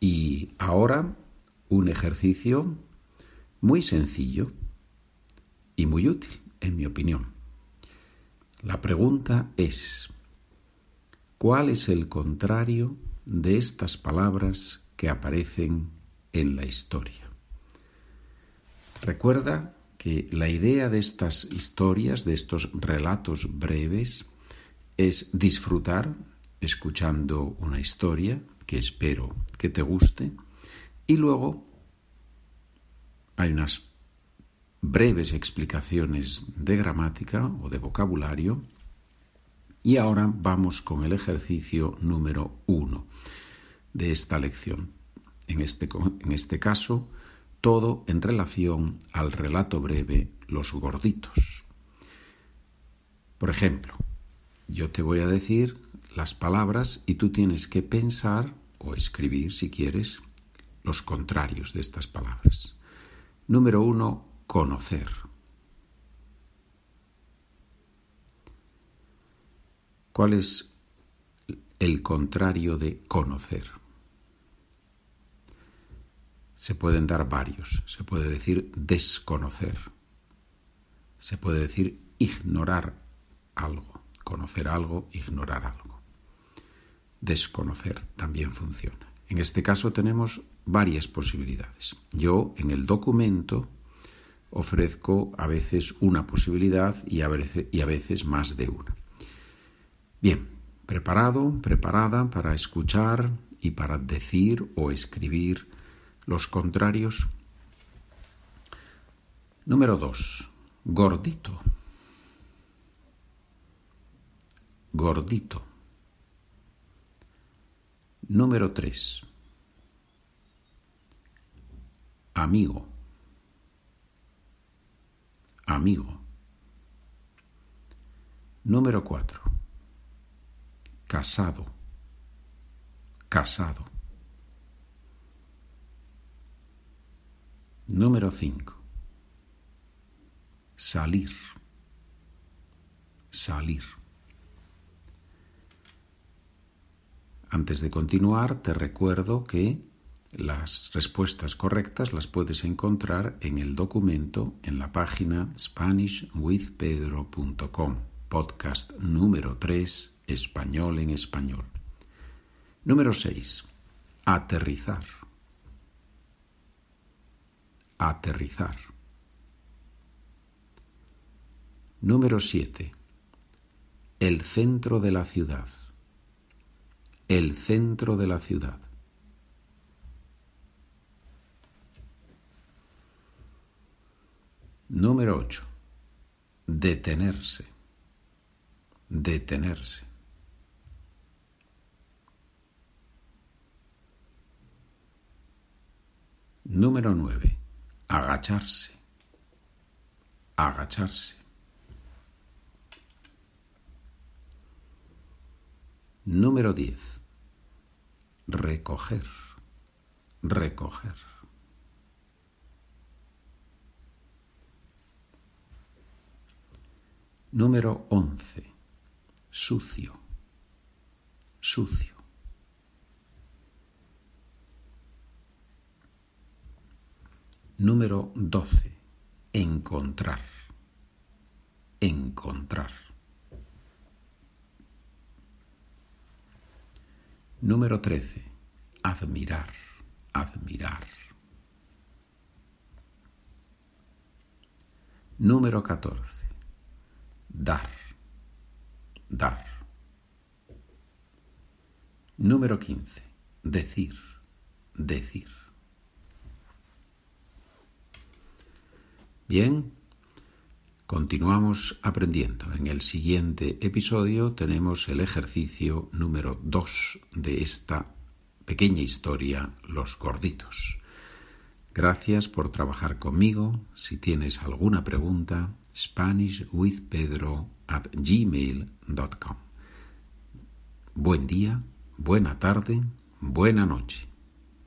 Y ahora un ejercicio muy sencillo y muy útil, en mi opinión. La pregunta es, ¿cuál es el contrario de estas palabras que aparecen en la historia? Recuerda que la idea de estas historias, de estos relatos breves, es disfrutar escuchando una historia, que espero que te guste, y luego hay unas breves explicaciones de gramática o de vocabulario. Y ahora vamos con el ejercicio número uno de esta lección. En este, en este caso, todo en relación al relato breve Los gorditos. Por ejemplo, yo te voy a decir las palabras y tú tienes que pensar o escribir, si quieres, los contrarios de estas palabras. Número uno, conocer. ¿Cuál es el contrario de conocer? Se pueden dar varios. Se puede decir desconocer. Se puede decir ignorar algo. Conocer algo, ignorar algo. Desconocer también funciona. En este caso tenemos varias posibilidades. Yo en el documento ofrezco a veces una posibilidad y a veces, más de una. Bien, preparado, preparada para escuchar y para decir o escribir los contrarios. Número dos, gordito. Gordito. Número tres, amigo amigo. Número 4. Casado. Casado. Número 5. Salir. Salir. Antes de continuar, te recuerdo que las respuestas correctas las puedes encontrar en el documento en la página SpanishWithPedro.com, podcast número 3, Español en Español. Número 6. Aterrizar. Aterrizar. Número 7. El centro de la ciudad. El centro de la ciudad. Número 8. Detenerse. Detenerse. Número 9. Agacharse. Agacharse. Número 10. Recoger. Recoger. Número 11. Sucio. Sucio. Número 12. Encontrar. Encontrar. Número 13. Admirar. Admirar. Número 14 dar, dar. Número 15. Decir, decir. Bien, continuamos aprendiendo. En el siguiente episodio tenemos el ejercicio número 2 de esta pequeña historia, Los gorditos. Gracias por trabajar conmigo. Si tienes alguna pregunta, SpanishWithPedro at gmail.com. Buen día, buena tarde, buena noche.